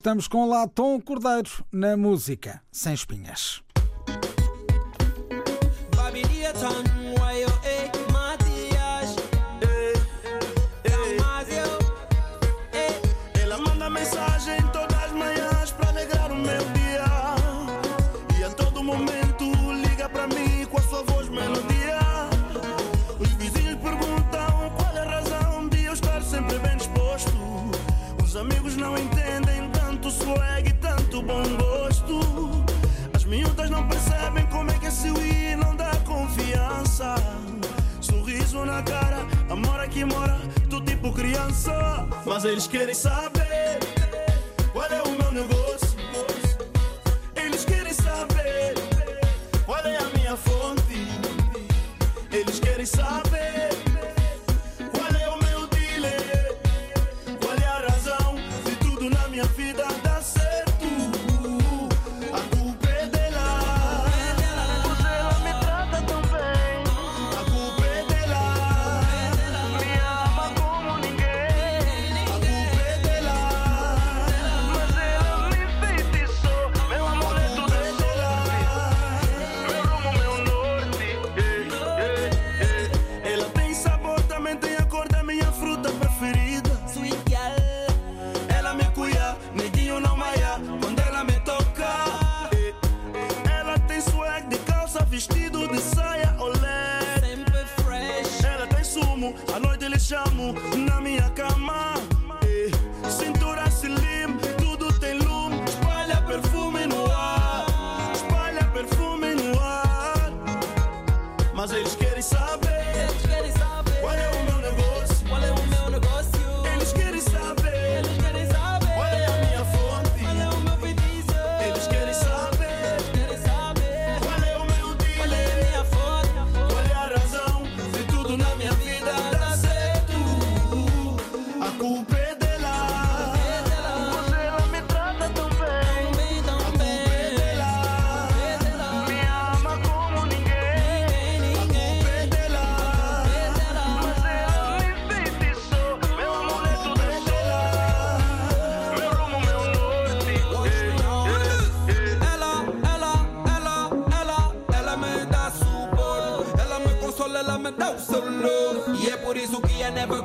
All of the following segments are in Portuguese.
Estamos com Latom Cordeiro na música Sem Espinhas. aqui mora, tu tipo criança. Mas eles querem saber qual é o meu negócio. À noite ele chamo na minha cama. I never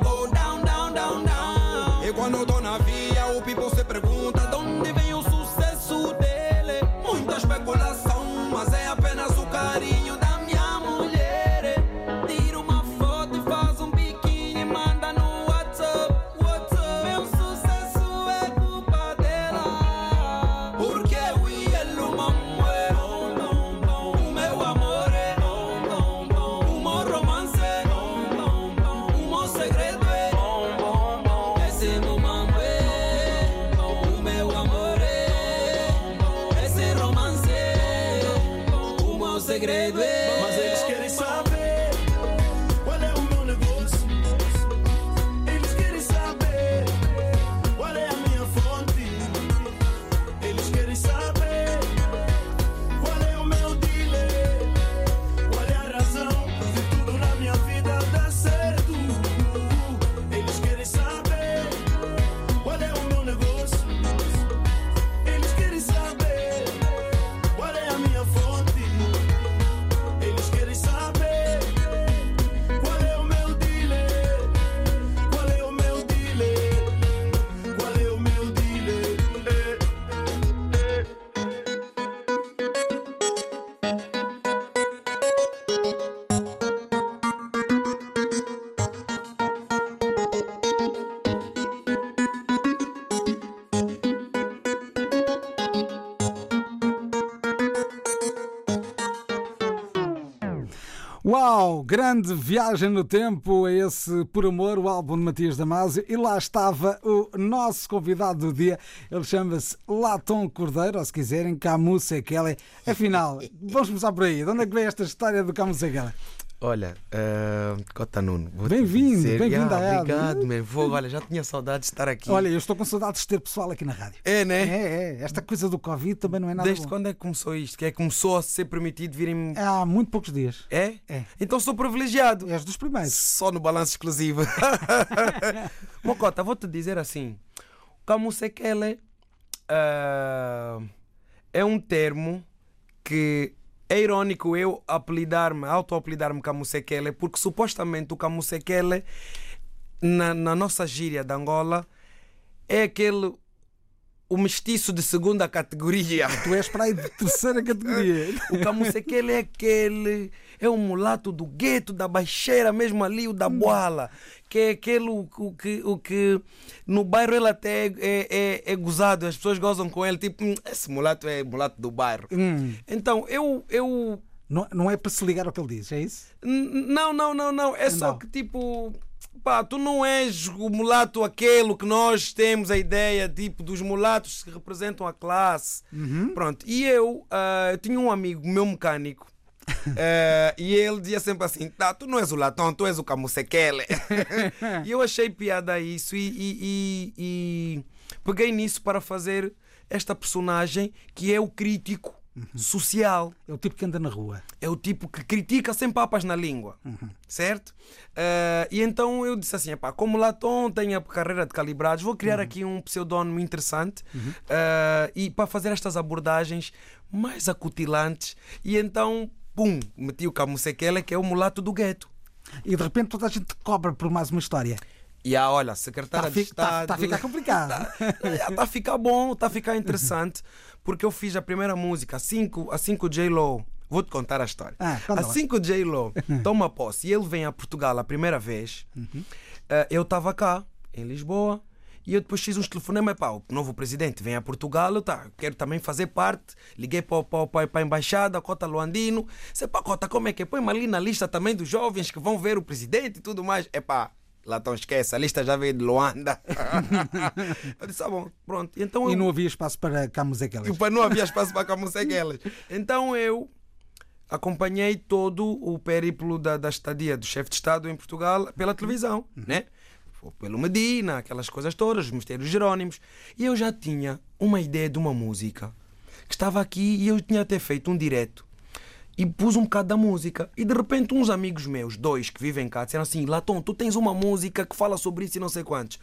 Uau! Grande viagem no tempo a esse Por Amor, o álbum de Matias Damasio. E lá estava o nosso convidado do dia. Ele chama-se Latom Cordeiro, ou se quiserem, Camus Sekele. Afinal, vamos começar por aí. De onde é que vem esta história do Camus Sekele? Olha, uh, Cota Nuno, bem-vindo, bem-vindo ah, Obrigado, meu. Vou, olha, já tinha saudades de estar aqui. Olha, eu estou com saudades de ter pessoal aqui na rádio. É, né? É, é. Esta coisa do Covid também não é nada. Desde bom. quando é que começou isto? Que é que começou a ser permitido virem. Há muito poucos dias. É? É. Então sou privilegiado. És dos primeiros. Só no balanço exclusivo. Mocota, vou-te dizer assim: como sequela uh, eh, é um termo que é irônico eu apelidar-me, auto-apelidar-me Camusekele, porque supostamente o Camusekele, na, na nossa gíria de Angola, é aquele o mestiço de segunda categoria. Tu és para aí de terceira categoria. O Camusekele é aquele. É o mulato do gueto, da baixeira, mesmo ali, o da boala. Que é aquele o, o que, o que no bairro ele até é, é, é, é gozado, as pessoas gozam com ele, tipo, "Hum, esse mulato é mulato do bairro. Hum. Então, eu. eu Não, não é para se ligar ao que ele diz, é isso? Não, não, não, não. É só Não. que tipo. Pá, tu não és o mulato aquele que nós temos a ideia, tipo, dos mulatos que representam a classe. Pronto. E eu ah, tinha um amigo, meu mecânico, ah, e ele dizia sempre assim: tá, tu não és o latão, tu és o camusequele. e eu achei piada isso e, e- e- e peguei nisso para fazer esta personagem que é o crítico social. É o tipo que anda na rua. É o tipo que critica sem papas na língua, certo? Eh, e então eu disse assim: epá, como Latom tem a carreira de calibrados, vou criar aqui um pseudónimo interessante eh, e para fazer estas abordagens mais acutilantes. E então, pum, meti o Camusequela, que é o mulato do gueto. E de repente toda a gente te cobra por mais uma história. E a, olha, Está secretária a, de tá- Estado. tá a ficar complicado. Está a ficar bom, está a ficar interessante, porque eu fiz a primeira música, assim que, assim que o J-Lo. Vou-te contar a história. Ah, assim que o J-Lo toma posse e ele vem a Portugal a primeira vez, Uhum. eh, eu estava cá, em Lisboa, e eu depois fiz uns telefonemas para o novo presidente vem a Portugal, eu tá, quero também fazer parte. Liguei para, para, para, para a embaixada, Cota Luandino. Sei pá, Cota, como é que é? Põe-me ali na lista também dos jovens que vão ver o presidente e tudo mais. É pá, lá estão, esquece, a lista já veio de Luanda. eu disse, tá bom, pronto. Então E eu, não havia espaço para camusequelas. e não havia espaço para camuseguelas. Então eu acompanhei todo o périplo da, da estadia do chefe de Estado em Portugal pela televisão, né? Pelo Medina, aquelas coisas todas, os mistérios Jerónimos. E eu já tinha uma ideia de uma música que estava aqui e eu tinha até feito um direto e pus um bocado da música. E de repente, uns amigos meus, dois que vivem cá, disseram assim: Latom, tu tens uma música que fala sobre isso e não sei quantos.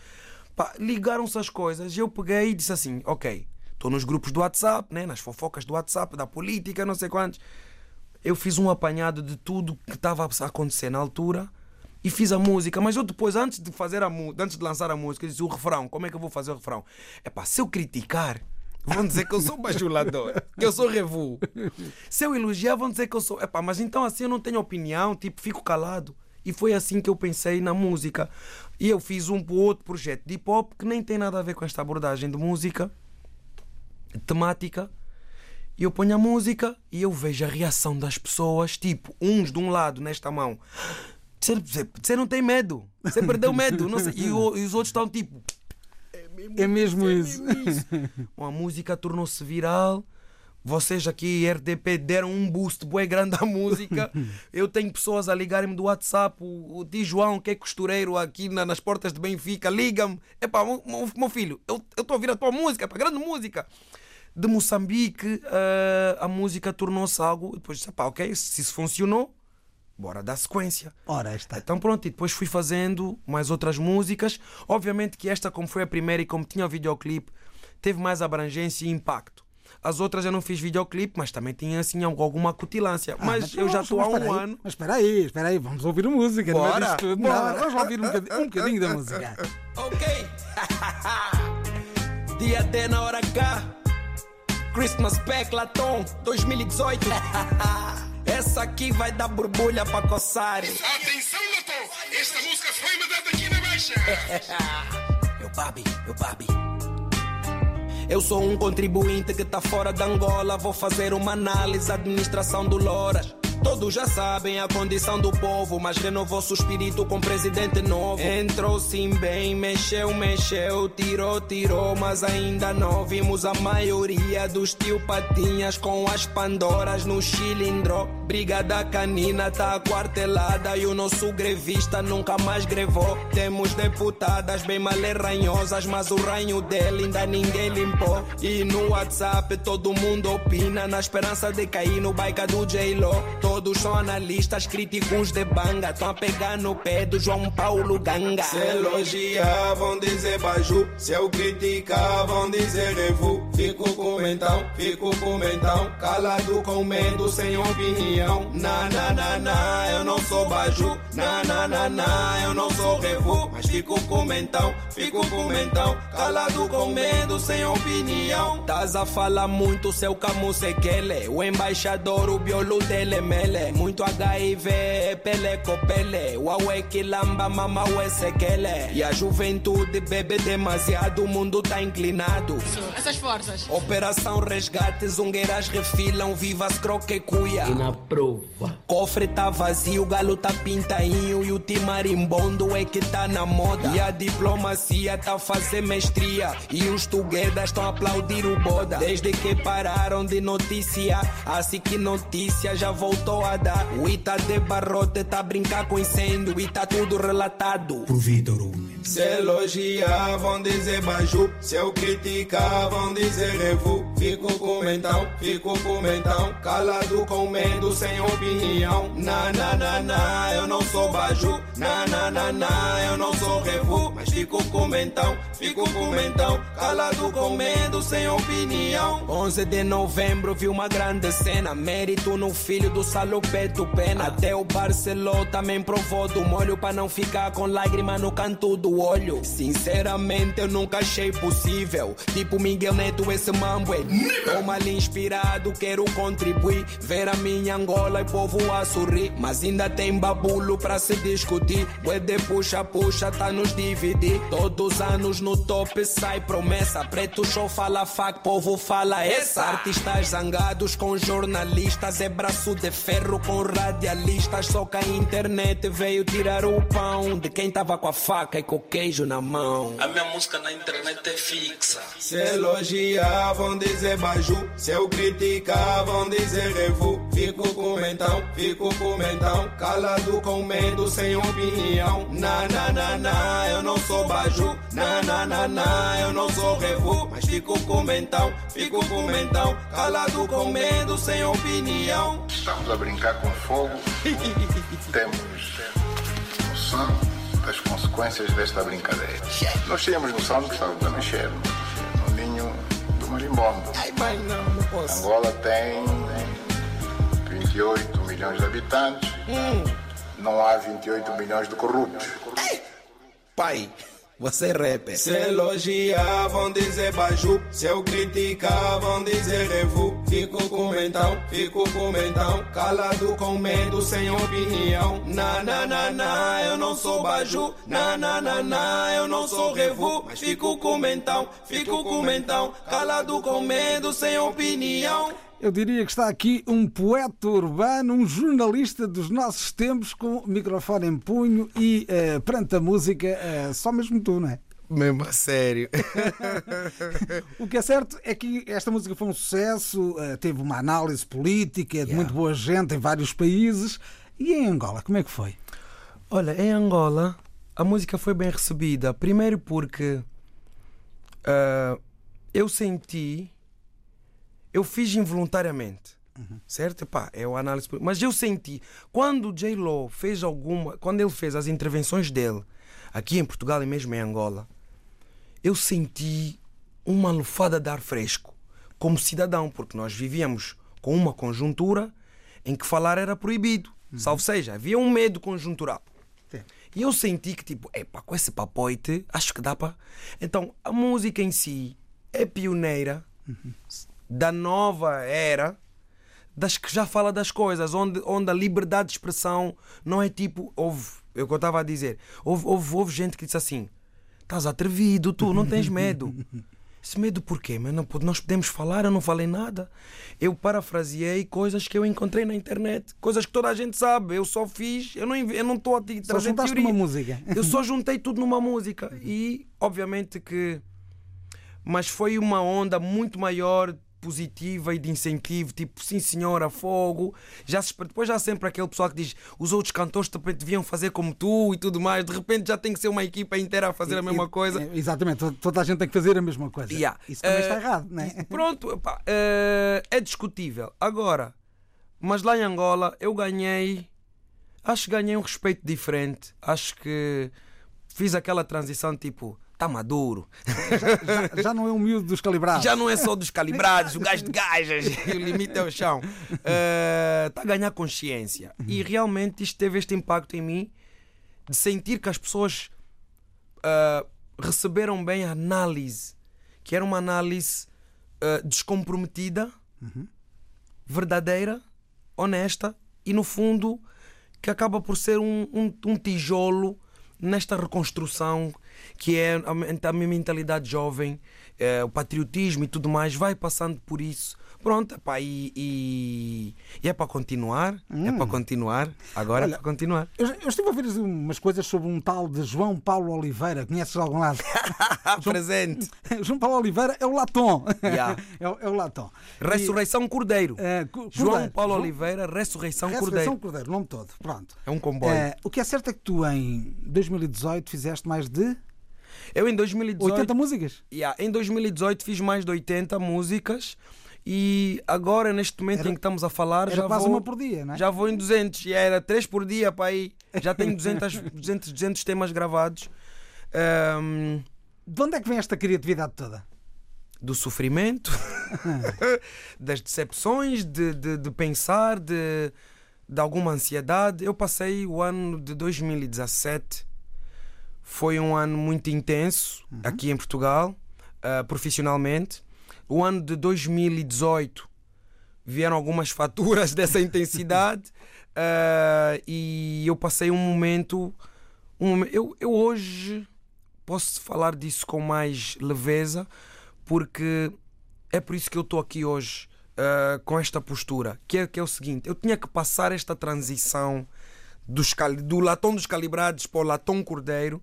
Ligaram-se as coisas eu peguei e disse assim: Ok, estou nos grupos do WhatsApp, né, nas fofocas do WhatsApp, da política, não sei quantos. Eu fiz um apanhado de tudo que estava a acontecer na altura e fiz a música. Mas eu depois, antes de fazer a antes de lançar a música, eu disse o refrão: Como é que eu vou fazer o refrão? É pá, se eu criticar. Vão dizer que eu sou bajulador, que eu sou revu. Se eu elogiar, vão dizer que eu sou. Epá, mas então assim eu não tenho opinião, tipo, fico calado. E foi assim que eu pensei na música. E eu fiz um outro projeto de hip hop que nem tem nada a ver com esta abordagem de música, temática. E eu ponho a música e eu vejo a reação das pessoas, tipo, uns de um lado nesta mão. Você, não tem medo, você perdeu medo. Não sei. E, o- e os outros estão tipo. É mesmo isso. A música tornou-se viral. Vocês aqui, RDP, deram um boost bué grande à música. Eu tenho pessoas a ligarem-me do WhatsApp. O, o Di João, que é costureiro aqui na- nas portas de Benfica, liga-me. Epá, meu, meu- meu filho, eu estou a ouvir a tua música, epá, grande música. De Moçambique, eh, a música tornou-se algo. Depois disse, epá, ok, se isso funcionou, bora dar sequência. Ora, está. Então pronto, e depois fui fazendo mais outras músicas. Obviamente que esta, como foi a primeira e como tinha o videoclipe, teve mais abrangência e impacto. As outras eu não fiz videoclipe, mas também tinha assim alguma acutilância. Ah, mas, eu já mas- estou há mas um aí, ano. Mas espera aí, espera aí, vamos ouvir música. não é Bora, bora. Não, vamos ouvir um bocadinho, um bocadinho da música. Ok. Dia D na hora H. Christmas Pack Latom 2018. Essa aqui vai dar borbulha pra coçar. Atenção, Loto! Esta música foi mandada aqui na baixa! Meu babi, meu babi. Eu sou um contribuinte que tá fora da Angola. Vou fazer uma análise, administração do Loras. Todos já sabem a condição do povo, mas renovou-se o espírito com presidente novo. Entrou sim bem, mexeu, mexeu, tirou, tirou, mas ainda não vimos a maioria dos tio Patinhas com as Pandoras no cilindro. Brigada canina tá aquartelada e o nosso grevista nunca mais grevou. Temos deputadas bem malerranhosas, mas o ranho dele ainda ninguém limpou. E no WhatsApp todo mundo opina na esperança de cair no baica do J-Lo. todos são analistas, críticos de banga. Estão a pegar no pé do João Paulo Ganga. Se elogiar, vão dizer baju. Se eu criticar, vão dizer revu. Fico com mentão, fico com mentão. Calado com medo, sem opinião. Na, na, na, na, eu não sou baju. Na, na, na, na, eu não sou revu. Mas fico com mentão, fico com mentão. Calado com medo, sem opinião. Tás a falar muito, seu camusequele. O embaixador, o biolo dele, mele. Muito HIV, pele copele. Uau, que lamba, mama, ué, sequele. E a juventude bebe demasiado, o mundo tá inclinado. Essas forças. Operação Resgate, zungueiras refilam, vivas croque cuia. E na prova. Cofre tá vazio, o galo tá pintainho e o timarimbondo é que tá na moda. E a diplomacia tá a fazer mestria e os tuguedas estão a aplaudir o boda. Desde que pararam de noticiar, assim que notícia já voltou a dar. O Ita de Barrote tá a brincar com incêndio e tá tudo relatado. Hugo. Se elogiar, vão dizer baju. Se eu criticar, vão dizer Fico com mentão, fico com mentão. Calado com medo, sem opinião. Na, na, na, na, eu não sou baju. Na, na, na, na, eu não sou revu. Mas fico com mentão, fico com mentão. Calado com medo, sem opinião. 11 de novembro vi uma grande cena. Mérito no filho do Salopeto Pena. Até o Barceló também provou do molho pra não ficar com lágrima no canto do olho. Sinceramente, eu nunca achei possível. Tipo Miguel Neto, esse mambo é. Toma ali inspirado, quero contribuir. Ver a minha Angola e povo a sorrir. Mas ainda tem babulo pra se discutir. Bué de puxa, puxa, tá nos dividir. Todos os anos no top sai promessa. Preto show fala fac, povo fala essa. Artistas zangados com jornalistas. É braço de ferro com radialistas. Só que a internet veio tirar o pão de quem tava com a faca e com o queijo na mão. A minha música na internet é fixa. Se elogiar, vão dizer baju. Se eu criticar, vão dizer revu. Fico com mentão, fico com mentão. Calado com medo, sem opinião. Na, na, na, na, eu não sou baju. Na, na, na, na, eu não sou revu. Mas fico com mentão, fico com mentão. Calado com medo, sem opinião. Estamos a brincar com fogo. Temos noção das consequências desta brincadeira. Nós tínhamos noção de que estávamos a mexer no ninho do marimbondo. Ai, pai, não, não posso. Angola tem 28 milhões de habitantes. Não há 28 milhões de corruptos. Pai, você rapper. Se elogiar, vão dizer baju. Se eu criticar, vão dizer revu. Fico com mentão, fico com mentão. Calado com medo, sem opinião. Na, na, na, na, eu não sou baju. Na, na, na, na, eu não sou revu. Mas fico com mentão, fico com mentão. Calado com medo, sem opinião. Eu diria que está aqui um poeta urbano, um jornalista dos nossos tempos com o microfone em punho e eh, perante a música, eh, só mesmo tu, não é? Mesmo a sério. O que é certo é que esta música foi um sucesso, eh, teve uma análise política de Yeah. muito boa gente em vários países. E em Angola, como é que foi? Olha, em Angola a música foi bem recebida. Primeiro porque ah, eu senti, eu fiz involuntariamente, certo? Epá, é o análise, mas eu senti quando o J Lo fez alguma, quando ele fez as intervenções dele aqui em Portugal e mesmo em Angola, eu senti uma lufada de ar fresco como cidadão, porque nós vivíamos com uma conjuntura em que falar era proibido. Salvo seja, havia um medo conjuntural. E eu senti que, tipo, epá, com esse papoite, acho que dá para. Então, a música em si é pioneira da nova era das que já fala das coisas, onde, onde a liberdade de expressão não é tipo. Houve, é o que eu estava a dizer, houve, houve, houve gente que disse assim: estás atrevido, tu não tens medo. Esse medo porquê? Mas não, nós podemos falar, eu não falei nada. Eu parafraseei coisas que eu encontrei na internet, coisas que toda a gente sabe. Eu só fiz, eu não eu não estou a te Só trazer teoria. numa música. Eu só juntei tudo numa música. E, obviamente, que. Mas foi uma onda muito maior, positiva e de incentivo. Tipo, sim, senhora, fogo. Já se, depois já há sempre aquele pessoal que diz os outros cantores também deviam fazer como tu e tudo mais. De repente já tem que ser uma equipa inteira a fazer a mesma E- coisa. é, Exatamente, toda- a gente tem que fazer a mesma coisa. Yeah. Isso também Eh, está errado, não é? Pronto, eh, é discutível. Agora, Mas lá em Angola eu ganhei. Acho que ganhei um respeito diferente. Acho que fiz aquela transição tipo, tá maduro. Já, já não é um miúdo dos calibrados. Já não é só dos calibrados, o gajo de gajas, o limite é o chão. Está a ganhar consciência. E realmente isto teve este impacto em mim de sentir que as pessoas ah, receberam bem a análise, que era uma análise ah, descomprometida, verdadeira, honesta e, no fundo, que acaba por ser um, um- um tijolo nesta reconstrução que é a, men- a minha mentalidade jovem, eh, o patriotismo e tudo mais, vai passando por isso. Pronto, epá, e, e, e é para continuar, é para continuar, agora é Olha, para continuar. Eu, eu estive a ouvir umas coisas sobre um tal de João Paulo Oliveira. Conheces de algum lado? Presente. João Paulo Oliveira é o Latom. Yeah. é, o- é o Latom. Ressurreição Cordeiro. É, João Cordeiro. Paulo João- Oliveira, Ressurreição, Ressurreição Cordeiro. Cordeiro, nome todo. Pronto. É um comboio. É, o que é certo é que tu em 2018 fizeste mais de Eu em 2018. 80 músicas. Yeah, em 2018 fiz mais de 80 músicas e agora, neste momento Era- em que estamos a falar, já quase vou, uma por dia, não é? Já vou em 200 e era 3 por dia para aí. Já tenho 200, 200, 200 temas gravados. Ahm, De onde é que vem esta criatividade toda? do sofrimento, das decepções, de, de, de pensar, de, de alguma ansiedade. Eu passei o ano de 2017, foi um ano muito intenso aqui em Portugal, ah, profissionalmente. O ano de 2018 vieram algumas faturas dessa intensidade ah, e eu passei um momento. Um, eu, eu hoje posso falar disso com mais leveza porque é por isso que eu estou aqui hoje ah, com esta postura que é, que é o seguinte eu tinha que passar esta transição dos, do latão dos calibrados para o latão cordeiro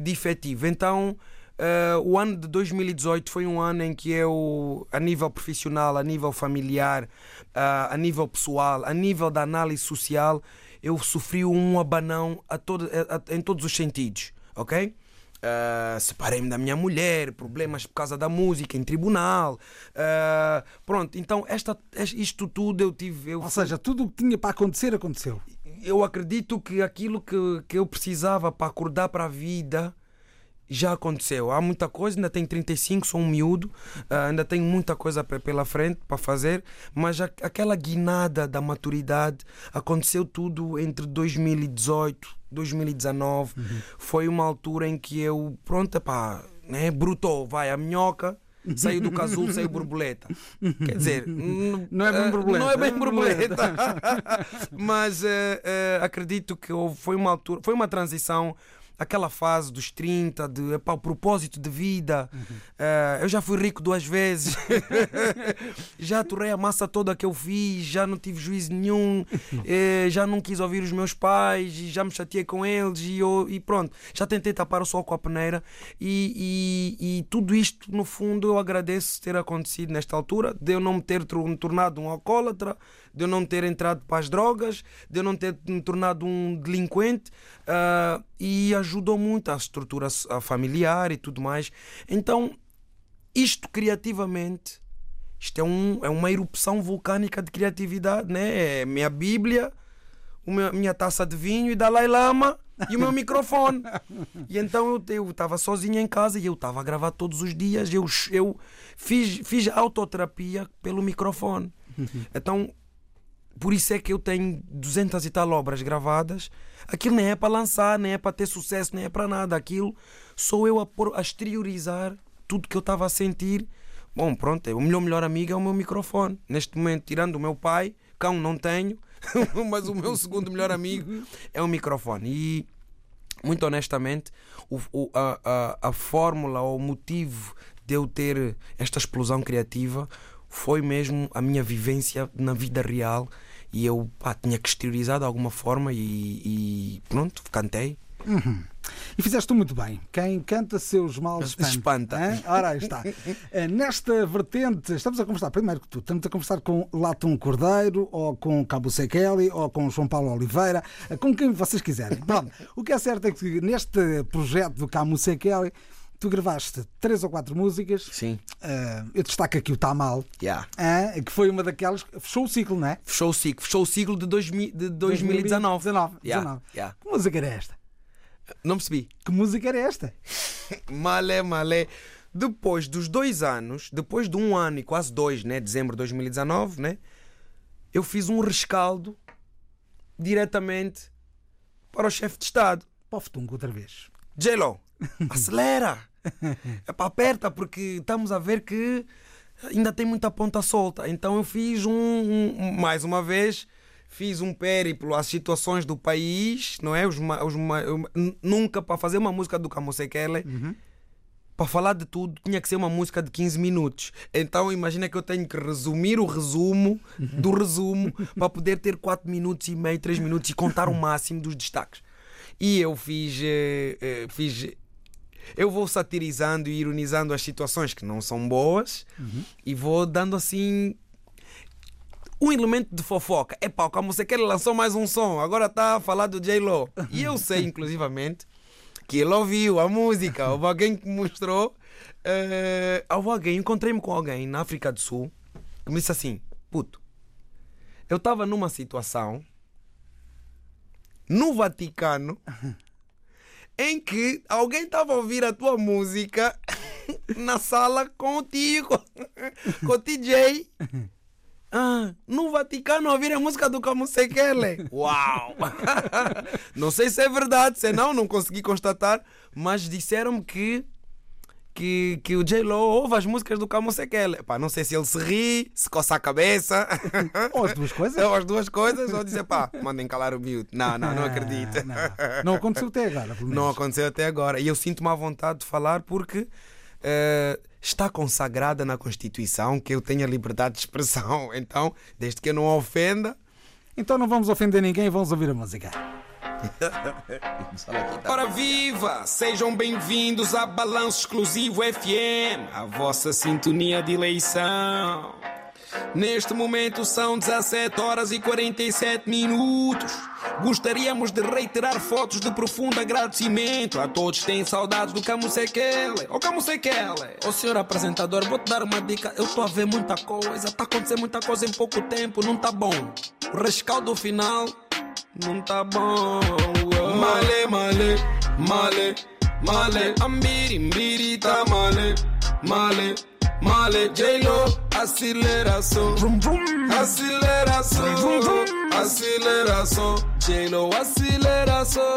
de efetivo então ah, o ano de 2018 foi um ano em que eu, a nível profissional, a nível familiar, ah, a nível pessoal, a nível da análise social, eu sofri um abanão a todo, a- a- em todos os sentidos, ok? Ah, Separei-me da minha mulher, problemas por causa da música em tribunal. ah, pronto, então esta, isto tudo eu tive. Eu Ou seja, tudo o que tinha para acontecer, aconteceu. Eu acredito que aquilo que, que eu precisava para acordar para a vida já aconteceu. Há muita coisa, ainda tenho 35, sou um miúdo, ah, ainda tenho muita coisa pe- pela frente para fazer, mas aquela guinada da maturidade aconteceu tudo entre 2018 2019. Foi uma altura em que eu, pronto, pá, né, brutou, vai, a minhoca. Saiu do casulo, saiu borboleta. Quer dizer, Não é bem eh, borboleta, Não é bem borboleta. Mas eh, eh, acredito que foi uma altura, foi uma transição, aquela fase dos 30, de epá, o propósito de vida. Eh, eu já fui rico duas vezes, já aturei a massa toda que eu fiz, já não tive juízo nenhum, eh, já não quis ouvir os meus pais, e já me chateei com eles e, eu- e pronto, já tentei tapar o sol com a peneira e, e- e tudo isto, no fundo, eu agradeço ter acontecido nesta altura, de eu não me ter tornado um alcoólatra, de eu não ter entrado para as drogas, de eu não ter me tornado um delinquente ah, e ajudou muito a estrutura familiar e tudo mais. Então, isto criativamente, isto é, um, é uma erupção vulcânica de criatividade, né? É minha Bíblia, minha taça de vinho e Dalai Lama e o meu microfone. E então eu estava sozinho em casa e eu estava a gravar todos os dias. Eu, eu fiz, fiz autoterapia pelo microfone. Então, por isso é que eu tenho 200 e tal obras gravadas. Aquilo nem é para lançar, nem é para ter sucesso, nem é para nada. Aquilo sou eu a, pôr, a exteriorizar tudo que eu estava a sentir. Bom, pronto, o meu melhor amigo é o meu microfone. Neste momento, tirando o meu pai, cão não tenho, mas o meu segundo melhor amigo é o microfone. E muito honestamente, o, o- a, a, a fórmula ou o motivo de eu ter esta explosão criativa foi mesmo a minha vivência na vida real e eu pá, tinha que exteriorizar de alguma forma e, e pronto, cantei. E fizeste muito bem. Quem canta seus males espanta. Espanta. Ora, aí está. Eh, Nesta vertente, estamos a conversar, primeiro que tudo, estamos a conversar com Latum Cordeiro, ou com Cabo Sekeli, ou com João Paulo Oliveira, eh, com quem vocês quiserem. Pronto, o que é certo é que neste projeto do Cabo Sekeli, Tu gravaste três ou quatro músicas. Sim. Ah, eu destaco aqui o Tá Mal, Yeah. ah, que foi uma daquelas que fechou o ciclo, não é? Fechou o ciclo. Fechou o ciclo de, 2000 de 2019. 19, Yeah, 19. yeah. Que música era esta? Não percebi. Que música era esta? Malé, malé. Depois dos dois anos, depois de um ano e quase dois, né? Dezembro de 2019, né? Eu fiz um rescaldo diretamente para o chefe de Estado. Poftung outra vez. J-Lo, acelera! É para aperta, porque estamos a ver que ainda tem muita ponta solta. Então eu fiz um, um- mais uma vez, fiz um périplo às situações do país, não é? Os, os nunca para fazer uma música do Camusekele, para falar de tudo, tinha que ser uma música de 15 minutos. Então imagina que eu tenho que resumir o resumo do resumo para poder ter 4 minutos e meio, 3 minutos e contar o máximo dos destaques. E eu fiz, eh, eh, fiz eu vou satirizando e ironizando as situações que não são boas e vou dando assim um elemento de fofoca. É pá, como você quer, ele lançou mais um som, agora está a falar do J-Lo. E eu sei, inclusivamente, que ele ouviu a música, houve alguém que me mostrou. eh, houve alguém, encontrei-me com alguém na África do Sul que me disse assim: puto, eu estava numa situação no Vaticano em que alguém estava a ouvir a tua música na sala contigo, com o TJ. Ah, no Vaticano ouvir a música do Camusekele. Uau! não sei se é verdade, se não, não consegui constatar, mas disseram-me que que, que o J-Lo ouve as músicas do Camusekele. Pá, não sei se ele se ri, se coça a cabeça. Ou as duas coisas? Ou as duas coisas, ou dizer, pá, mandem calar o miúdo. Não, não, não acredito. Não, não aconteceu até agora, pelo menos. Não aconteceu até agora. E eu sinto-me à vontade de falar porque eh, está consagrada na Constituição que eu tenho a liberdade de expressão. Então, desde que eu não ofenda. Então não vamos ofender ninguém, vamos ouvir a música. Ora viva! Sejam bem-vindos a Balanço Exclusivo FM, a vossa sintonia de eleição. Neste momento são 17 horas e 47 minutos. Gostaríamos de reiterar fotos de profundo agradecimento a todos que têm saudades do Camusekele. Ô Camusekele! Ô senhor apresentador, vou te dar uma dica. Eu estou a ver muita coisa, está a acontecer muita coisa em pouco tempo, não tá bom. O rescaldo final não tá bom. Male, male, male, male, ambiri, mbiri, tá male, male, male, J-Lo, aceleração, aceleração, aceleração, J-Lo, aceleração,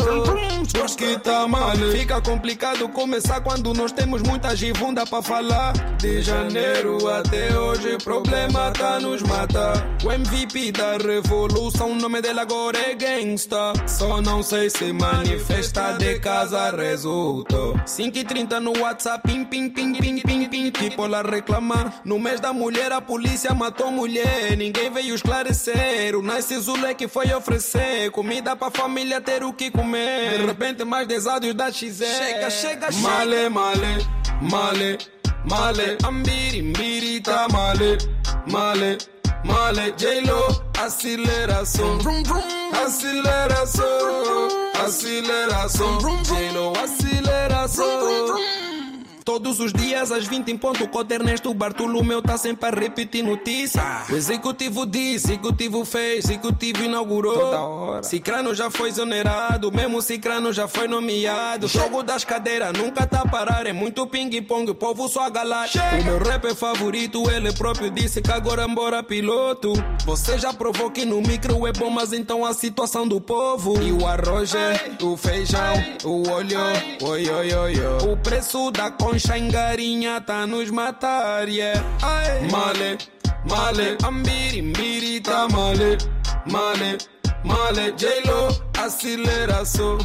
porque tá male. Fica complicado começar quando nós temos muita givunda pra falar. De janeiro até hoje, problema tá nos mata. O MVP da revolução, o nome dele agora é gangsta. Só não sei se manifesta de casa resultou. 5h30 no WhatsApp, pim, pim, pim, pim, pim, pim. Tipo lá reclamar. No mês da mulher, a polícia matou mulher. Ninguém veio esclarecer. O Nice Zule que foi oferecer comida pra família ter o que comer. De repente, mais 10 áudios da XE. Chega, chega, chega. Male, male, male. Male, ambiri, mbiri, tá male, male, male, J-Lo, aceleração, aceleração, aceleração, J-Lo, aceleração. Todos os dias, às 20 em ponto, o Coder Ernesto Bartolomeu tá sempre a repetir notícia. O executivo disse, executivo fez, executivo inaugurou. Cicrano já foi exonerado, mesmo Cicrano já foi nomeado. Jogo das cadeiras nunca tá a parar, é muito ping-pong, o povo só agalar. O meu rapper favorito, ele próprio disse que agora embora piloto. Você já provou que no micro é bom, mas então a situação do povo. E o arroz é, o feijão, o olho, oi, oi, oi, oi. O preço da concha em tá nos matar, yeah. Ai. Male, male, ambiri, mbiri, tá male, male, male, J-Lo, aceleração.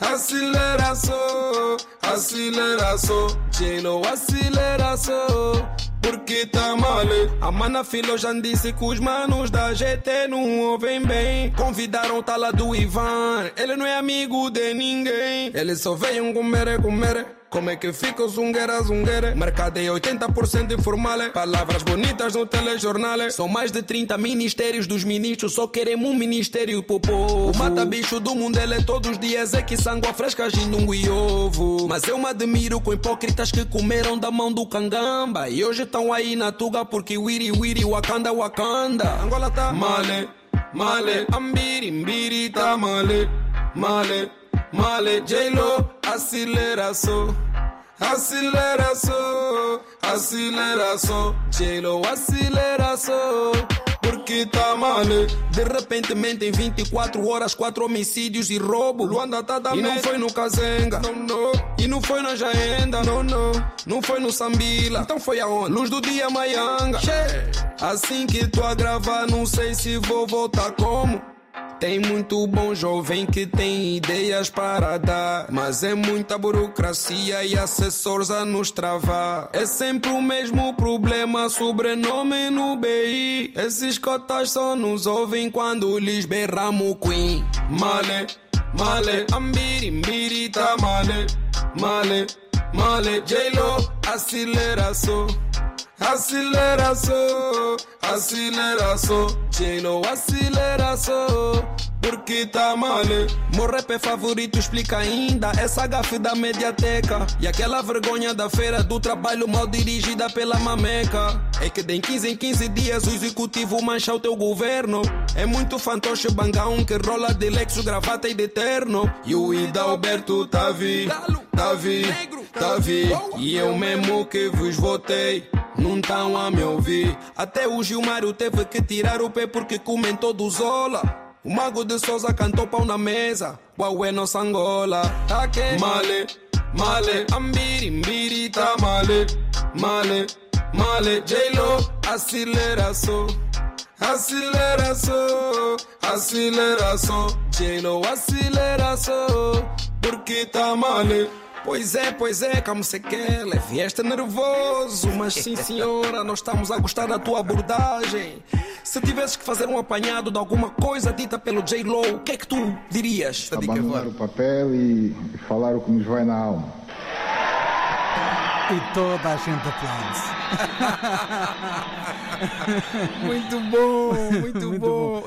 Aceleração, aceleração, J-Lo, aceleração. Porque tá mal. A mana Filo já disse que os manos da GT não ouvem bem. Convidaram o tala do Ivan, ele não é amigo de ninguém. Eles só veio comer, comer. Como é que fica o zungueira, zungueira? Mercado é 80% informal. Palavras bonitas no telejornal. São mais de 30 ministérios dos ministros. Só queremos um ministério povo. O mata-bicho do mundo ele é todos os dias. É que sangue fresca um e ovo. Mas eu me admiro com hipócritas que comeram da mão do cangamba. E hoje estão aí na tuga porque wiri wiri wakanda wakanda. Angola tá male, male. Ambiri mbiri tá male, male. Male, J-Lo, aceleração. Aceleração, aceleração. J-Lo, aceleração. Porque tá mal. De repente em 24 horas, 4 homicídios e roubo. Luanda tá da E não foi no Kazenga, não, não. E não foi na Jaenda, não, não. Não foi no Sambila, então foi aonde? Luz do dia, Maianga. Che. Assim que tô a gravar, não sei se vou voltar como. Tem muito bom jovem que tem ideias para dar, mas é muita burocracia e assessores a nos travar. É sempre o mesmo problema, sobrenome no BI. Esses cotas só nos ouvem quando lhes berramos Queen. Male, male, ambiri, mbiri, tá male, male, male, J-Lo, aceleração. Aceleração, aceleração, J-Lo, aceleração, porque tá mal. Meu rap é favorito, explica ainda essa gafe da mediateca. E aquela vergonha da feira do trabalho mal dirigida pela mameca. É que de 15 em 15 dias o executivo mancha o teu governo. É muito fantoche bangão que rola de Lexus, gravata e de terno. E o Ida Alberto tá vi, tá vi, tá vi. E eu mesmo que vos votei não tão a me ouvir. Até o Gilmário teve que tirar o pé porque comentou do Zola. O Mago de Souza cantou pau na mesa. Uau, é nossa Angola. Que? Male, male, ambiri, mbiri, tá male, male, male. J-Lo, aceleração. Aceleração, aceleração, J-Lo, aceleração, porque tá male. Pois é, pois é, como se quer, vieste nervoso, mas sim senhora, nós estamos a gostar da tua abordagem. Se tivesses que fazer um apanhado de alguma coisa dita pelo J-Lo, o que é que tu dirias? Abandonar o papel e falar o que nos vai na alma. E toda a gente aplaude. Muito bom, muito, Muito bom.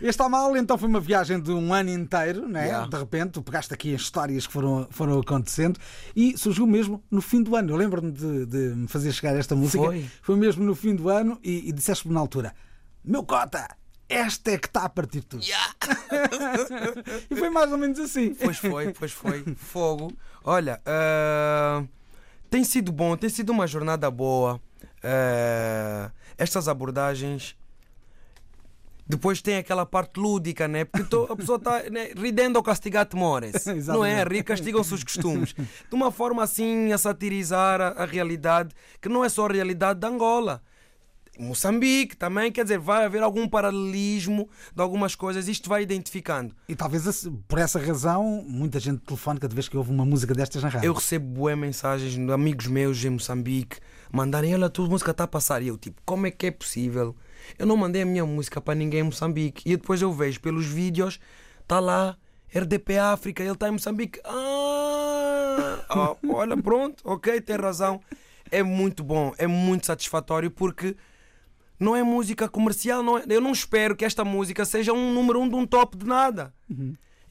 Este ao mal então foi uma viagem de um ano inteiro, né? Yeah. De repente, tu pegaste aqui as histórias que foram, foram acontecendo e surgiu mesmo no fim do ano. Eu lembro-me de, de me fazer chegar esta música. Foi. mesmo no fim do ano e, e disseste-me na altura: Meu cota, esta é que está a partir tudo. e foi mais ou menos assim. Pois foi, pois foi. Fogo. Olha, ah, tem sido bom, tem sido uma jornada boa. Ah, estas abordagens. Depois tem aquela parte lúdica, né? Porque to- a pessoa está né? ridendo ao castigar temores. não é? Rir castigam-se os costumes. De uma forma assim a satirizar a, a realidade, que não é só a realidade da Angola. Moçambique também, quer dizer, vai haver algum paralelismo de algumas coisas, isto vai identificando. E talvez por essa razão muita gente telefone cada vez que ouve uma música destas na rádio. Eu recebo bué mensagens de amigos meus em Moçambique mandarem, olha, a tua música está a passar. E eu, tipo, como é que é possível? Eu não mandei a minha música para ninguém em Moçambique. E depois eu vejo pelos vídeos, está lá, RDP África, ele está em Moçambique. Ah, ah, olha, pronto, ok, tem razão. É muito bom, é muito satisfatório porque não é música comercial. Não é- eu não espero que esta música seja um número um de um top de nada.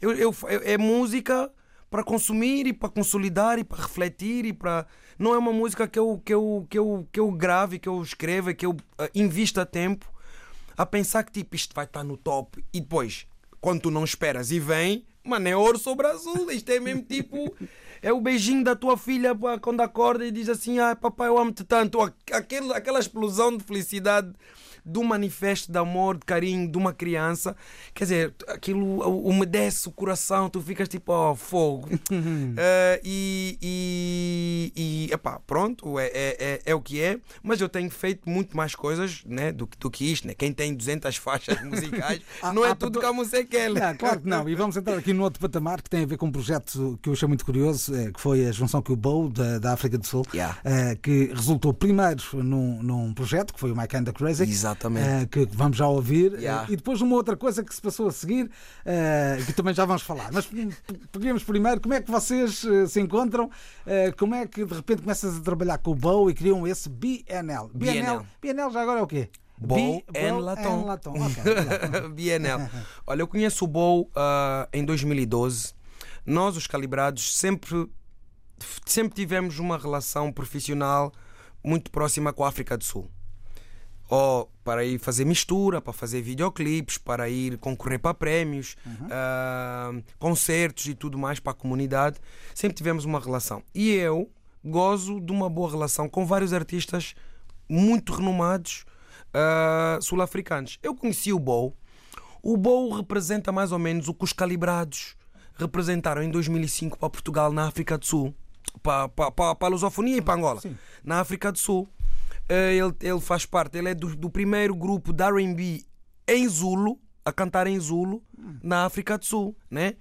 Eu, eu- é música para consumir e para consolidar e para refletir e para não é uma música que eu que eu que eu que eu grave que eu escreva que eu ah, invista tempo a pensar que tipo isto vai estar no top e depois quando tu não esperas e vem mano é ouro sobre azul isto é mesmo tipo é o beijinho da tua filha pá, quando acorda e diz assim ah papai eu amo-te tanto. Aquele, aquela explosão de felicidade de um manifesto de amor, de carinho de uma criança, quer dizer, aquilo umedece o coração, tu ficas tipo, ó, fogo. Eh, e, e, e epá, pronto, é, é, é, é o que é, mas eu tenho feito muito mais coisas né, do, que- do que isto. Né? Quem tem 200 faixas musicais Há- não é há tudo como você quer. Não, claro que não. E vamos entrar aqui num outro patamar que tem a ver com um projeto que eu achei muito curioso, eh, que foi a junção com o Bow da, da África do Sul, Yeah. eh, que resultou primeiro num, num projeto que foi o My Kinda Crazy, Exatamente. eh, que vamos já ouvir, Yeah. e depois uma outra coisa que se passou a seguir, eh, que também já vamos falar. Mas p- p- peguemos primeiro, como é que vocês eh, se encontram? Como é que de repente começas a trabalhar com o Bow e criam esse BNL? BNL. BNL já agora é o quê? Bow and Bow Latom. and Latom. Ok, obrigado. BNL. Olha, eu conheço o Bow ah, em 2012. Nós, os calibrados, sempre, sempre tivemos uma relação profissional muito próxima com a África do Sul. Ou para ir fazer mistura, para fazer videoclipes, para ir concorrer para prémios, ah, concertos e tudo mais para a comunidade. Sempre tivemos uma relação. E eu gozo de uma boa relação com vários artistas muito renomados ah, sul-africanos. Eu conheci o Bow. O Bow representa mais ou menos o que os calibrados representaram em 2005 para Portugal, na África do Sul. Para, para, para, para a lusofonia e para Angola. Na África do Sul. Eh, Ele, ele faz parte, ele é do, do primeiro grupo de RB em Zulu, a cantar em Zulu, na África do Sul, né?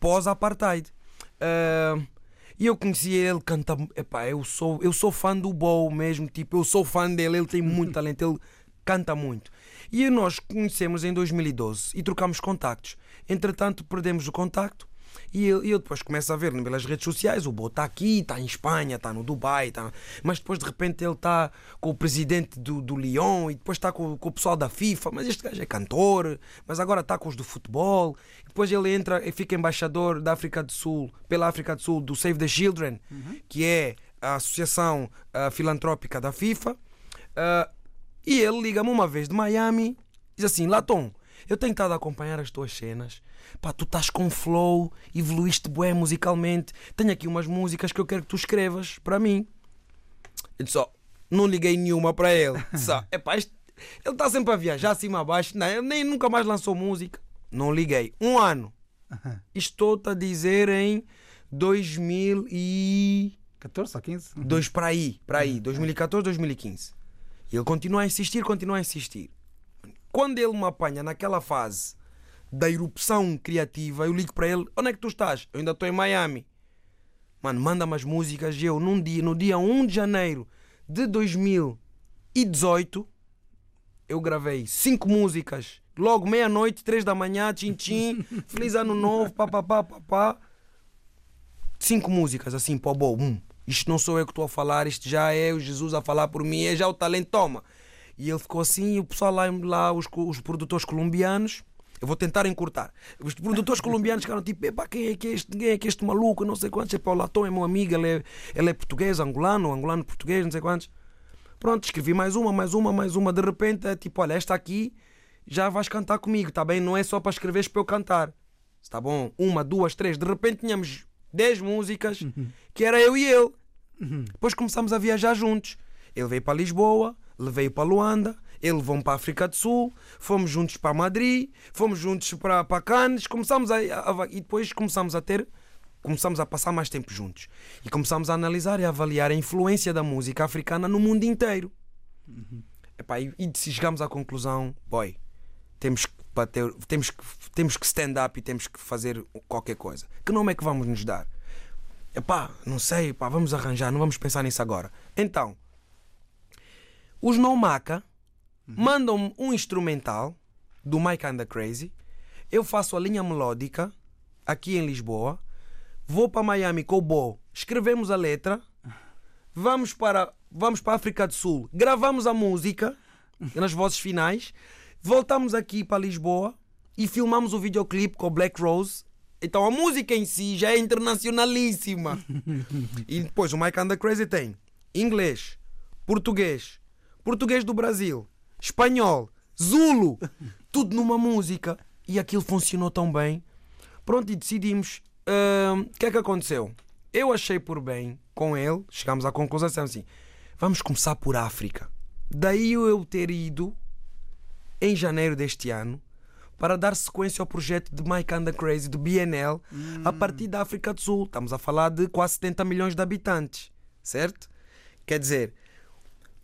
Pós-apartheid. Eh, e eu conheci ele, canta. Epá, eu sou, eu sou fã do Bow mesmo, tipo, eu sou fã dele, ele tem muito talento, ele canta muito. E nós conhecemos em 2012 e trocamos contactos. Entretanto, perdemos o contacto e eu, eu depois começo a ver pelas redes sociais: o Bow está aqui, está em Espanha, está no Dubai, tá... mas depois de repente ele está com o presidente do, do Lyon e depois está com, com o pessoal da FIFA. Mas este gajo é cantor, mas agora está com os do futebol. E depois ele entra e fica embaixador da África do Sul, pela África do Sul, do Save the Children, que é a associação ah, filantrópica da FIFA. Ah, e ele liga-me uma vez de Miami diz assim: Latom, eu tenho estado a acompanhar as tuas cenas. Pá, tu estás com flow, evoluíste bué musicalmente. Tenho aqui umas músicas que eu quero que tu escrevas para mim. Eu disse: ó, não liguei nenhuma para ele. Disse, ó, epá, isto- ele está sempre a viajar acima abaixo. Não, ele nem nunca mais lançou música. Não liguei. Um ano. Estou-te a dizer em 2000 e... 14 ou 15? Dois para aí, para aí, 2014, 2015. E ele continua a insistir, continua a insistir. Quando ele me apanha naquela fase da erupção criativa, eu ligo para ele: onde é que tu estás? Eu ainda estou em Miami. Mano, manda-me as músicas. E eu, num dia, no dia 1 de janeiro de 2018, eu gravei cinco músicas. Logo, meia-noite, três da manhã, tchim-tchim, feliz ano novo, papapá, papá. Cinco músicas assim, pô, bom, hum, isto não sou eu que estou a falar, isto já é o Jesus a falar por mim, é já o talento, toma. E ele ficou assim, e o pessoal lá, lá os, os produtores colombianos, eu vou tentar encurtar. Os produtores colombianos ficaram tipo, epá, quem é que é este, quem é que é este maluco, não sei quantos, epá, o Latom é meu amigo, ele é, ele é português, angolano, angolano português, não sei quantos. Pronto, escrevi mais uma, mais uma, mais uma. De repente é tipo, olha, esta aqui já vais cantar comigo, tá bem? Não é só para escreveres para eu cantar. Está bom? Uma, duas, três. De repente tínhamos dez músicas que era eu e ele. Depois começamos a viajar juntos. Ele veio para Lisboa, levei para Luanda, ele levou-me para a África do Sul, fomos juntos para Madrid, fomos juntos para, para Cannes, começamos a, a- e depois começamos a ter, começamos a passar mais tempo juntos. E começamos a analisar e a avaliar a influência da música africana no mundo inteiro. Epá, e, e se chegamos à conclusão, boy, temos que bater, temos que, temos que stand up e temos que fazer qualquer coisa. Que nome é que vamos nos dar? Epá, não sei, epá, vamos arranjar, não vamos pensar nisso agora. Então, os No Maca mandam-me um instrumental do My Kinda Crazy. Eu faço a linha melódica aqui em Lisboa. Vou para Miami com o Bo. Escrevemos a letra. Vamos para, vamos para a África do Sul. Gravamos a música nas vozes finais. Voltamos aqui para Lisboa e filmamos o videoclipe com o Black Rose. Então a música em si já é internacionalíssima. e depois o My Kinda Crazy tem inglês, português, português do Brasil, espanhol, zulo, tudo numa música. E aquilo funcionou tão bem. Pronto, e decidimos. hum, O que é que aconteceu? Eu achei por bem com ele, chegámos à conclusão assim: vamos começar por África. Daí eu ter ido em janeiro deste ano para dar sequência ao projeto de My Kinda Crazy, do BNL, a partir da África do Sul. Estamos a falar de quase 70 milhões de habitantes, certo? Quer dizer,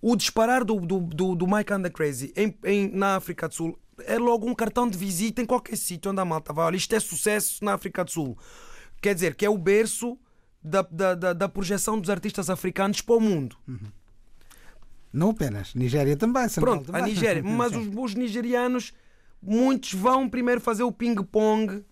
o disparar do, do, do, do My Kinda Crazy em, em- na África do Sul é logo um cartão de visita em qualquer sítio onde a malta vai. Olha, isto é sucesso na África do Sul. Quer dizer, que é o berço da, da, da, da projeção dos artistas africanos para o mundo. Não apenas. Nigéria também. Senegal Pronto, a também. Nigéria. Mas os, os nigerianos, muitos vão primeiro fazer o ping-pong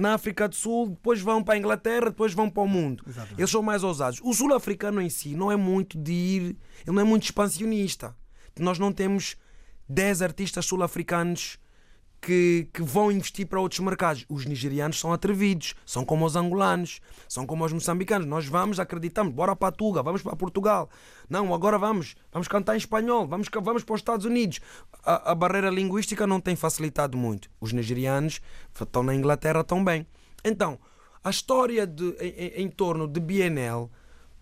na África do Sul, depois vão para a Inglaterra, depois vão para o mundo. Exatamente. Eles são mais ousados. O sul-africano em si não é muito de ir, ele não é muito expansionista. Nós não temos 10 artistas sul-africanos que, que vão investir para outros mercados. Os nigerianos são atrevidos, são como os angolanos, são como os moçambicanos. Nós vamos, acreditamos, bora para a Tuga, vamos para Portugal. Não, agora vamos, vamos cantar em espanhol, vamos, vamos para os Estados Unidos. A, a barreira linguística não tem facilitado muito. Os nigerianos estão na Inglaterra também. Então, a história de, em, em- em torno de BNL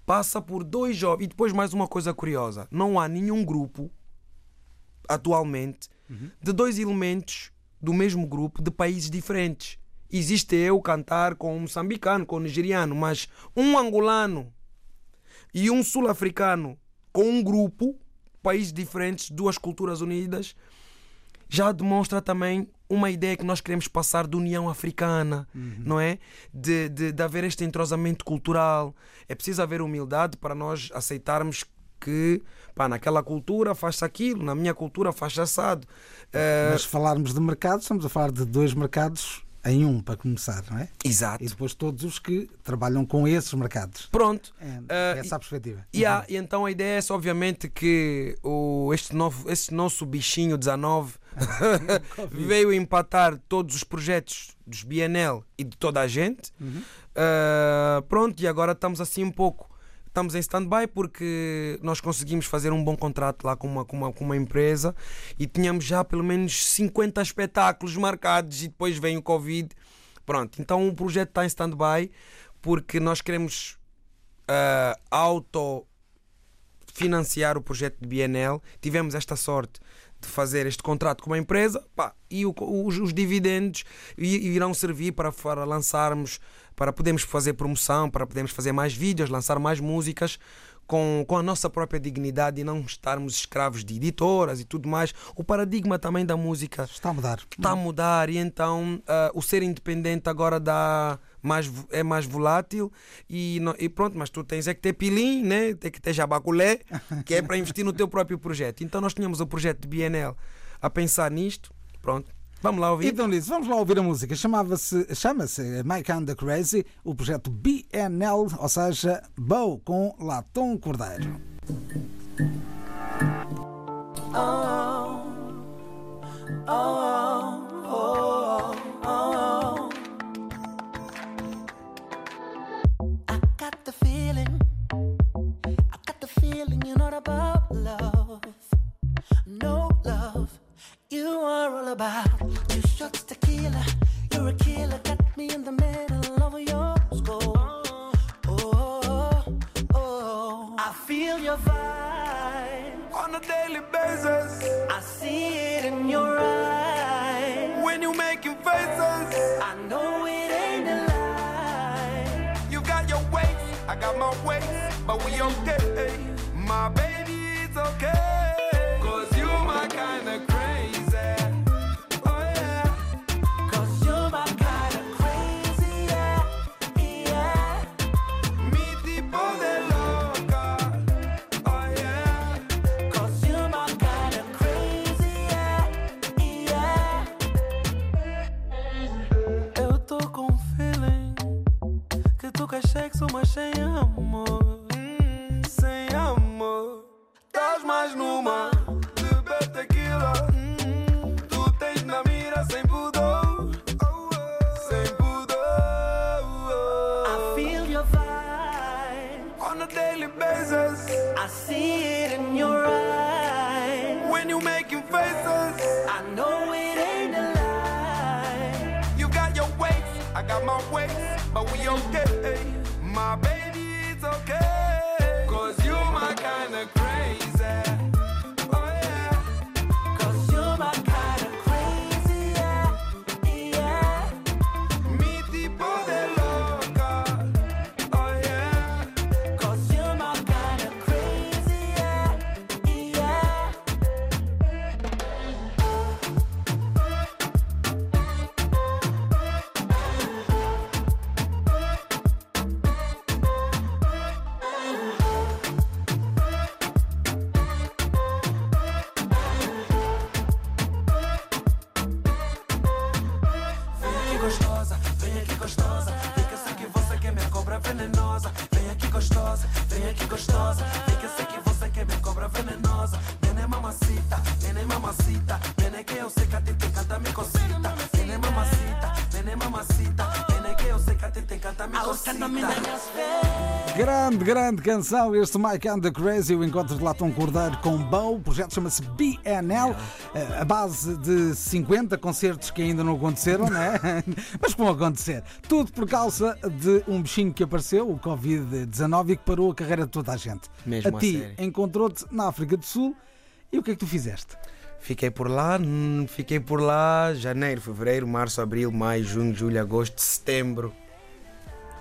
passa por dois jovens. E depois mais uma coisa curiosa: não há nenhum grupo atualmente de dois elementos do mesmo grupo de países diferentes. Existe eu cantar com um moçambicano, com um nigeriano, mas um angolano e um sul-africano com um grupo, países diferentes, duas culturas unidas, já demonstra também uma ideia que nós queremos passar de união africana, não é? De, de, de haver este entrosamento cultural. É preciso haver humildade para nós aceitarmos que pá, naquela cultura faz-se aquilo, na minha cultura faz-se assado. Eh, Mas se falarmos de mercado, estamos a falar de dois mercados em um, para começar, não é? Exato. E depois todos os que trabalham com esses mercados. Pronto. É, Eh, essa a perspectiva. E, há- e então a ideia é essa, obviamente, que o, este, novo, este nosso bichinho 19 veio empatar todos os projetos dos BNL e de toda a gente. Uh, pronto, e agora estamos assim um pouco. Estamos em stand-by porque nós conseguimos fazer um bom contrato lá com uma, com, uma, com uma empresa e tínhamos já pelo menos 50 espetáculos marcados e depois vem o Covid. Pronto, então o projeto está em stand-by porque nós queremos uh, auto financiar o projeto de BNL. Tivemos esta sorte de fazer este contrato com uma empresa pá, e o- os, os dividendos irão servir para, para lançarmos, para podermos fazer promoção, para podermos fazer mais vídeos, lançar mais músicas com, com a nossa própria dignidade e não estarmos escravos de editoras e tudo mais. O paradigma também da música Está a mudar. está a mudar e então ah, o ser independente agora dá mais, é mais volátil e, não- e pronto, mas tu tens é que ter pilim, né? tem que ter jabaculé, que é para investir no teu próprio projeto. Então nós tínhamos o projeto de BNL a pensar nisto, pronto, vamos lá ouvir. Então, Liz, vamos lá ouvir a música. Chamava-se, chama-se My Kinda Crazy, o projeto BNL, ou seja, Bow com Latom Cordeiro. I feeling you're not about love. No love, you are all about two shots tequila. You're a killer, got me in the middle of your skull. Oh, oh, oh, I feel your vibe On a daily basis, I see it in your eyes. when you making faces, I know it ain't a lie. you got your ways, I got my ways, but we okay. My baby, it's okay. novinha que gostosa. Tem eu sei que você quer bem cobra venenosa. Neném mamacita, neném mamacita. Nenê que eu sei que a te encanta me cosita. Neném mamacita, neném mamacita. Nenê que eu sei que a te encanta me cosita. Grande, grande canção, este Mike and the Crazy, o encontro de Latão Cordeiro com Bow. O projeto chama-se BNL, eh, a base de 50 concertos que ainda não aconteceram, né? Mas vão acontecer. Tudo por causa de um bichinho que apareceu, o Covid-19, e que parou a carreira de toda a gente. Mesmo a a ti encontrou-te na África do Sul e o que é que tu fizeste? Fiquei por lá, fiquei por lá janeiro, fevereiro, março, abril, maio, junho, julho, agosto, setembro.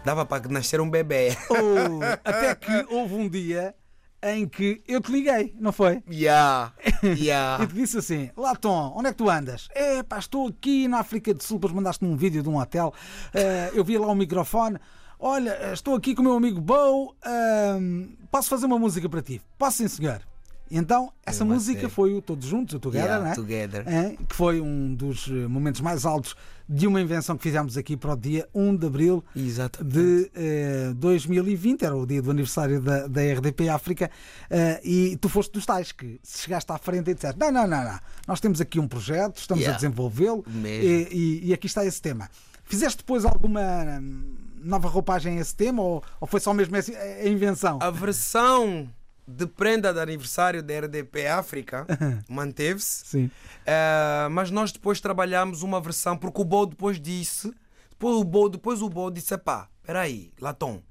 Dava para nascer um bebê. Oh, até que houve um dia em que eu te liguei, não foi? Yeah, E yeah. te disse assim: Latom, onde é que tu andas? É pá, estou aqui na África do Sul, depois mandaste-me um vídeo de um hotel. eh, eu vi lá o microfone. Olha, eh, estou aqui com o meu amigo Bow. ahm, posso fazer uma música para ti? Posso, sim, senhor. Então, essa a música foi o Todos Juntos, o Together, Yeah, né? Together. É, que foi um dos eh, momentos mais altos de uma invenção que fizemos aqui para o dia 1 de abril Exatamente. de eh, 2020, era o dia do aniversário da, da RDP África, eh, e tu foste dos tais que chegaste à frente e disseste: não, não, não, não, nós temos aqui um projeto, estamos a Yeah. desenvolvê-lo Mesmo. e, e- e aqui está esse tema. Fizeste depois alguma hum, nova roupagem a esse tema ou, ou foi só mesmo a invenção? A versão de prenda de aniversário da RDP África manteve-se. Sim. Eh, mas nós depois trabalhamos uma versão, porque o Bo depois disse, depois o Bo, depois o Bo disse, pá, peraí, Latom,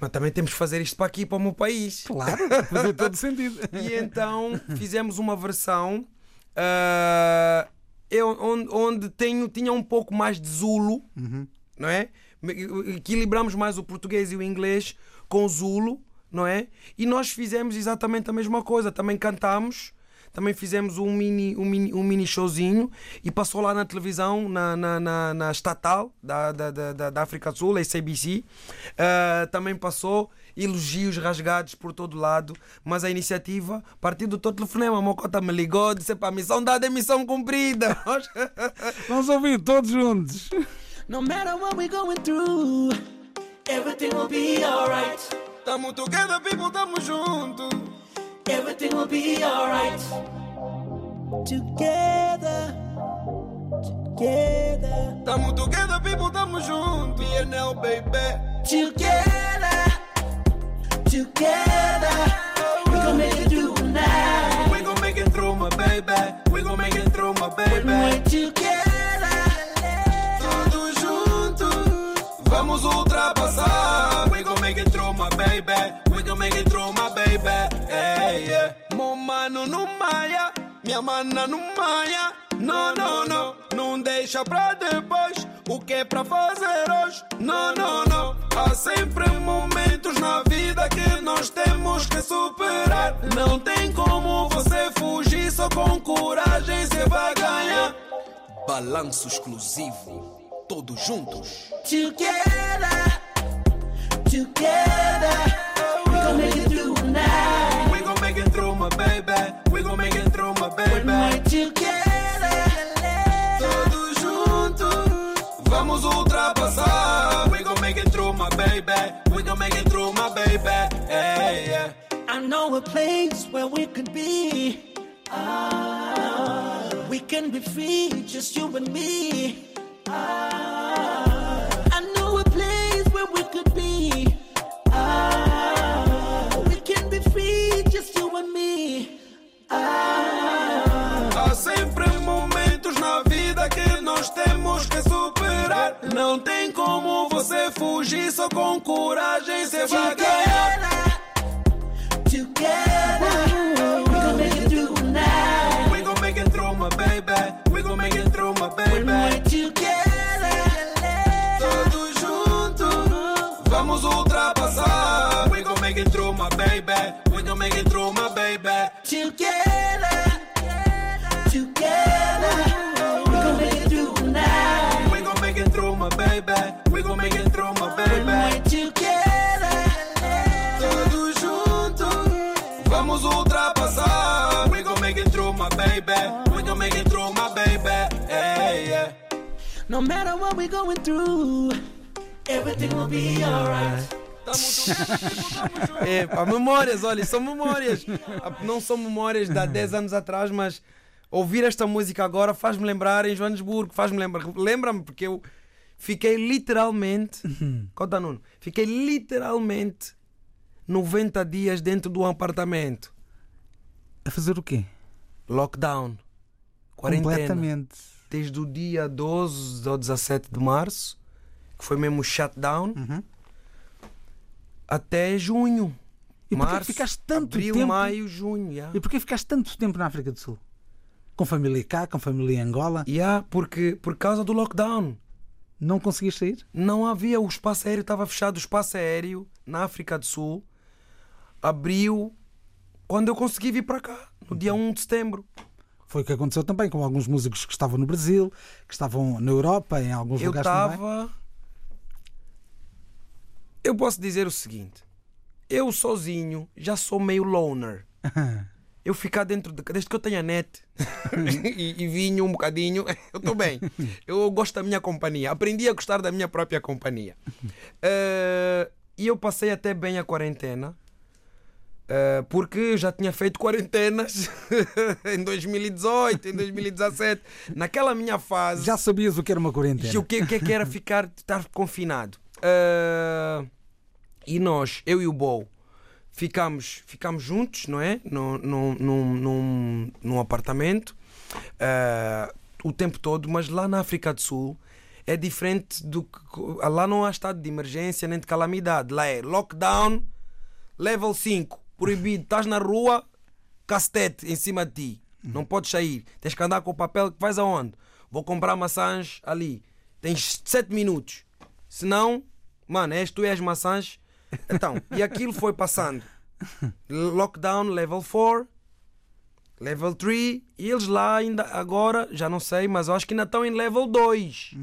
mas também temos que fazer isto para aqui, para o meu país. Claro, fazia todo sentido. E então fizemos uma versão eh, eu, onde, onde tenho, tinha um pouco mais de Zulu, não é? Equilibramos mais o português e o inglês com Zulu, não é? E nós fizemos exatamente a mesma coisa. Também cantamos, também fizemos um mini, um mini, um mini showzinho e passou lá na televisão, na, na, na, na estatal da, da, da, da- África do Sul, a SABC. Eh, também passou elogios rasgados por todo lado, mas a iniciativa partiu do teu telefonema. A Mocota me ligou, disse: pá, missão dada é missão cumprida. Vamos ouvir todos juntos. No matter what we're going through, everything will be alright. Tamo together, people, tamo junto. Everything will be alright. Together, together, Tamo together, people, tamo junto. PNL, baby. together, together. We gon' make it through tonight. We gon' make it through, my baby. We gon' make it through, my When baby. we're together, mano não maia, minha mana não maia. Não, não, não, não deixa pra depois o que é pra fazer hoje. Não, não, não. Há sempre momentos na vida que nós temos que superar. Não tem como você fugir, só com coragem você vai ganhar. Balanço exclusivo, todos juntos. together, together. We gon' make it through tonight. Baby. We gon' make it through, my When we're baby. together, Todos juntos, vamos ultrapassar. We gon' make it through, my baby. We gon' make it through, my baby. Hey, yeah. I know a place where we could be. Ah, we can be free, just you and me. Ah, I know a place where we could be. Ah, Há sempre momentos na vida que nós temos que superar. Não tem como você fugir, só com coragem você vai ganhar. together, we gon' make it through tonight. We gon' make it through, my baby. We gon' make it through, my baby. No matter what we're going through, everything will be alright. É, pá, memórias, olha, são memórias. Não são memórias de há 10 anos atrás, mas ouvir esta música agora faz-me lembrar em Joanesburgo, faz-me lembrar, lembra-me porque eu fiquei literalmente, conta Nuno, fiquei literalmente 90 dias dentro do apartamento. A fazer o quê? Lockdown. Quarentena. Completamente. Desde o dia 12 ao 17 de março, que foi mesmo o shutdown, Uhum. até junho. E porquê Março, ficaste tanto abril, tempo? maio, junho. Yeah. E porquê ficaste tanto tempo na África do Sul? Com família cá, com família em Angola? Yeah, porque, por causa do lockdown. Não conseguiste sair? Não havia, o espaço aéreo estava fechado. O espaço aéreo na África do Sul abriu quando eu consegui vir para cá, no dia 1 de setembro. Foi o que aconteceu também com alguns músicos que estavam no Brasil, que estavam na Europa, em alguns Eu lugares também. estava. Eu posso dizer o seguinte: eu sozinho já sou meio loner. Eu ficar dentro de. Desde que eu tenha net e, e vinho um bocadinho, eu estou bem. Eu gosto da minha companhia. Aprendi a gostar da minha própria companhia. Eh, e eu passei até bem a quarentena. Eh, porque já tinha feito quarentenas em 2018, em 2017. Naquela minha fase. Já sabias o que era uma quarentena? O que, o que é que era ficar, estar confinado? Ah, e nós, eu e o Bo, ficámos, ficámos juntos, não é? Num, num, num, num, apartamento ah, o tempo todo, mas lá na África do Sul é diferente do que. Lá não há estado de emergência nem de calamidade. Lá é lockdown, level 5, proibido. Estás na rua, castete em cima de ti. Não podes sair. Tens que andar com o papel que vais aonde? Vou comprar maçãs ali. Tens 7 minutos. Senão, mano, és tu e as maçãs. Então, e aquilo foi passando. Lockdown level 4, level 3, e eles lá ainda agora, já não sei, mas eu acho que ainda estão em level 2.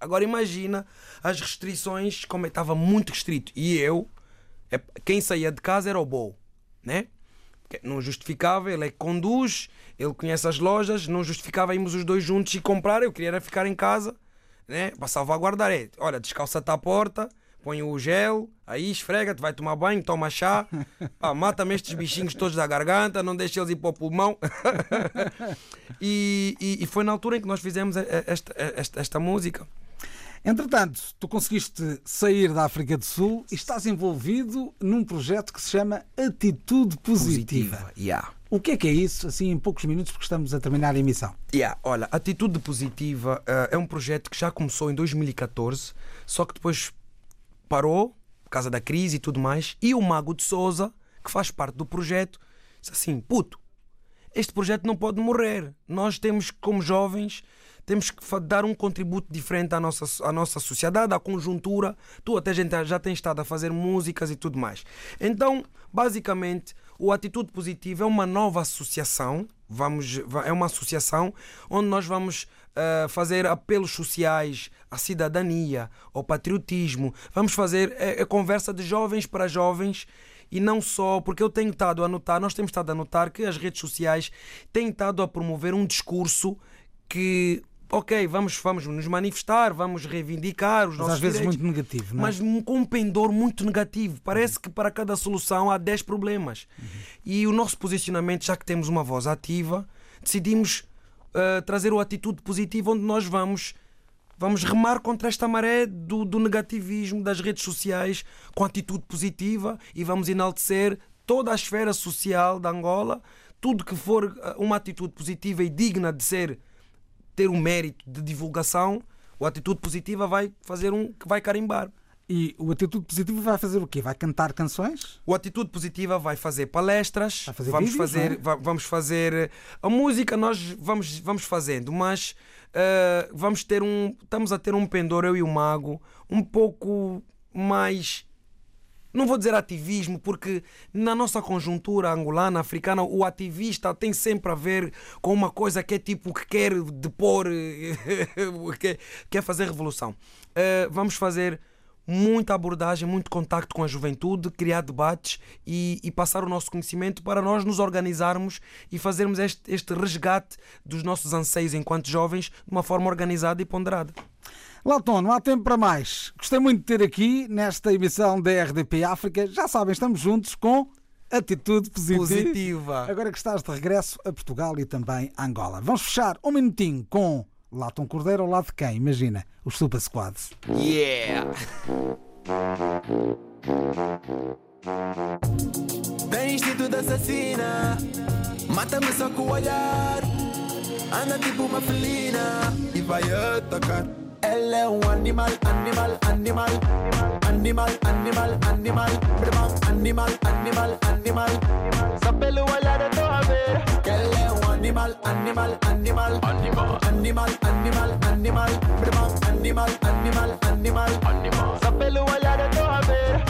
Agora imagina as restrições, como estava muito restrito. E eu, é- quem saía de casa era o Bo, né? Não justificava, ele é que conduz, ele conhece as lojas, não justificava irmos os dois juntos e comprar, eu queria era ficar em casa, né? Para salvaguardar. É, olha, descalça-te à porta, põe o gel, aí esfrega-te, vai tomar banho, toma chá, pá, mata-me estes bichinhos todos da garganta, não deixa eles ir para o pulmão. e, e- e foi na altura em que nós fizemos esta, esta, esta música. Entretanto, tu conseguiste sair da África do Sul e estás envolvido num projeto que se chama Atitude Positiva. Yeah. O que é que é isso? Assim, em poucos minutos, porque estamos a terminar a emissão. Yeah, olha, Atitude Positiva eh, é um projeto que já começou em 2014, só que depois parou por causa da crise e tudo mais. E o Mago de Souza, que faz parte do projeto, disse assim: puto, este projeto não pode morrer. Nós temos, como jovens, temos que dar um contributo diferente à nossa, à nossa sociedade, à conjuntura. Tu até já, já tens estado a fazer músicas e tudo mais. Então, basicamente, o Atitude Positiva é uma nova associação. Vamos, va- é uma associação onde nós vamos ah, fazer apelos sociais à cidadania, ao patriotismo. Vamos fazer é, é conversa de jovens para jovens e não só, porque eu tenho estado a notar, nós temos estado a notar que as redes sociais têm estado a promover um discurso que, ok, vamos, vamos nos manifestar, vamos reivindicar os Mas nossos às vezes direitos, muito negativo, não é? mas com um pendor muito negativo. Parece que para cada solução há 10 problemas. E o nosso posicionamento, já que temos uma voz ativa, decidimos ah, trazer o atitude positiva onde nós vamos vamos remar contra esta maré do, do negativismo das redes sociais com atitude positiva e vamos enaltecer toda a esfera social da Angola, tudo que for ah, uma atitude positiva e digna de ser ter um mérito de divulgação, o atitude positiva vai fazer um que vai carimbar. E o Atitude Positiva vai fazer o quê? Vai cantar canções? O Atitude Positiva vai fazer palestras, Vai fazer vamos, vídeos, fazer, é? va- vamos fazer a música, nós vamos, vamos fazendo, mas eh, vamos ter um. Estamos a ter um pendor, eu e o Mago, um pouco mais. Não vou dizer ativismo, porque na nossa conjuntura angolana, africana, o ativista tem sempre a ver com uma coisa que é tipo que quer depor, que quer fazer revolução. Eh, vamos fazer muita abordagem, muito contacto com a juventude, criar debates e, e passar o nosso conhecimento para nós nos organizarmos e fazermos este, este resgate dos nossos anseios enquanto jovens de uma forma organizada e ponderada. Latom, não há tempo para mais. Gostei muito de ter aqui nesta emissão da RDP África. Já sabem, estamos juntos com atitude positiva. Positiva. Agora que estás de regresso a Portugal e também a Angola. Vamos fechar um minutinho com Latom Cordeiro ao lado de quem? Imagina, os Super Squads. Yeah! Tem instinto assassina, mata-me só com o olhar. Anda tipo uma felina e vai atacar. Ela é um animal, animal, animal. Animal, animal, animal. Animal, animal, animal. Só pelo olhar eu tô ver. Que ela é um animal, animal, animal. Animal, animal, animal, animal. Brabão, animal, animal, animal. Só pelo olhar eu tô a ver.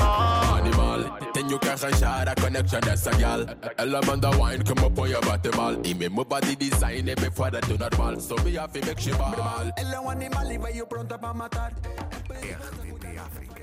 Animal, tenho que arranjar a connection dessa gal. Ela manda wine que me põe a bater mal. E mesmo body design é bem fora do normal. So me have to make she ball. Ela é um animal e veio pronta pra matar. RDP África.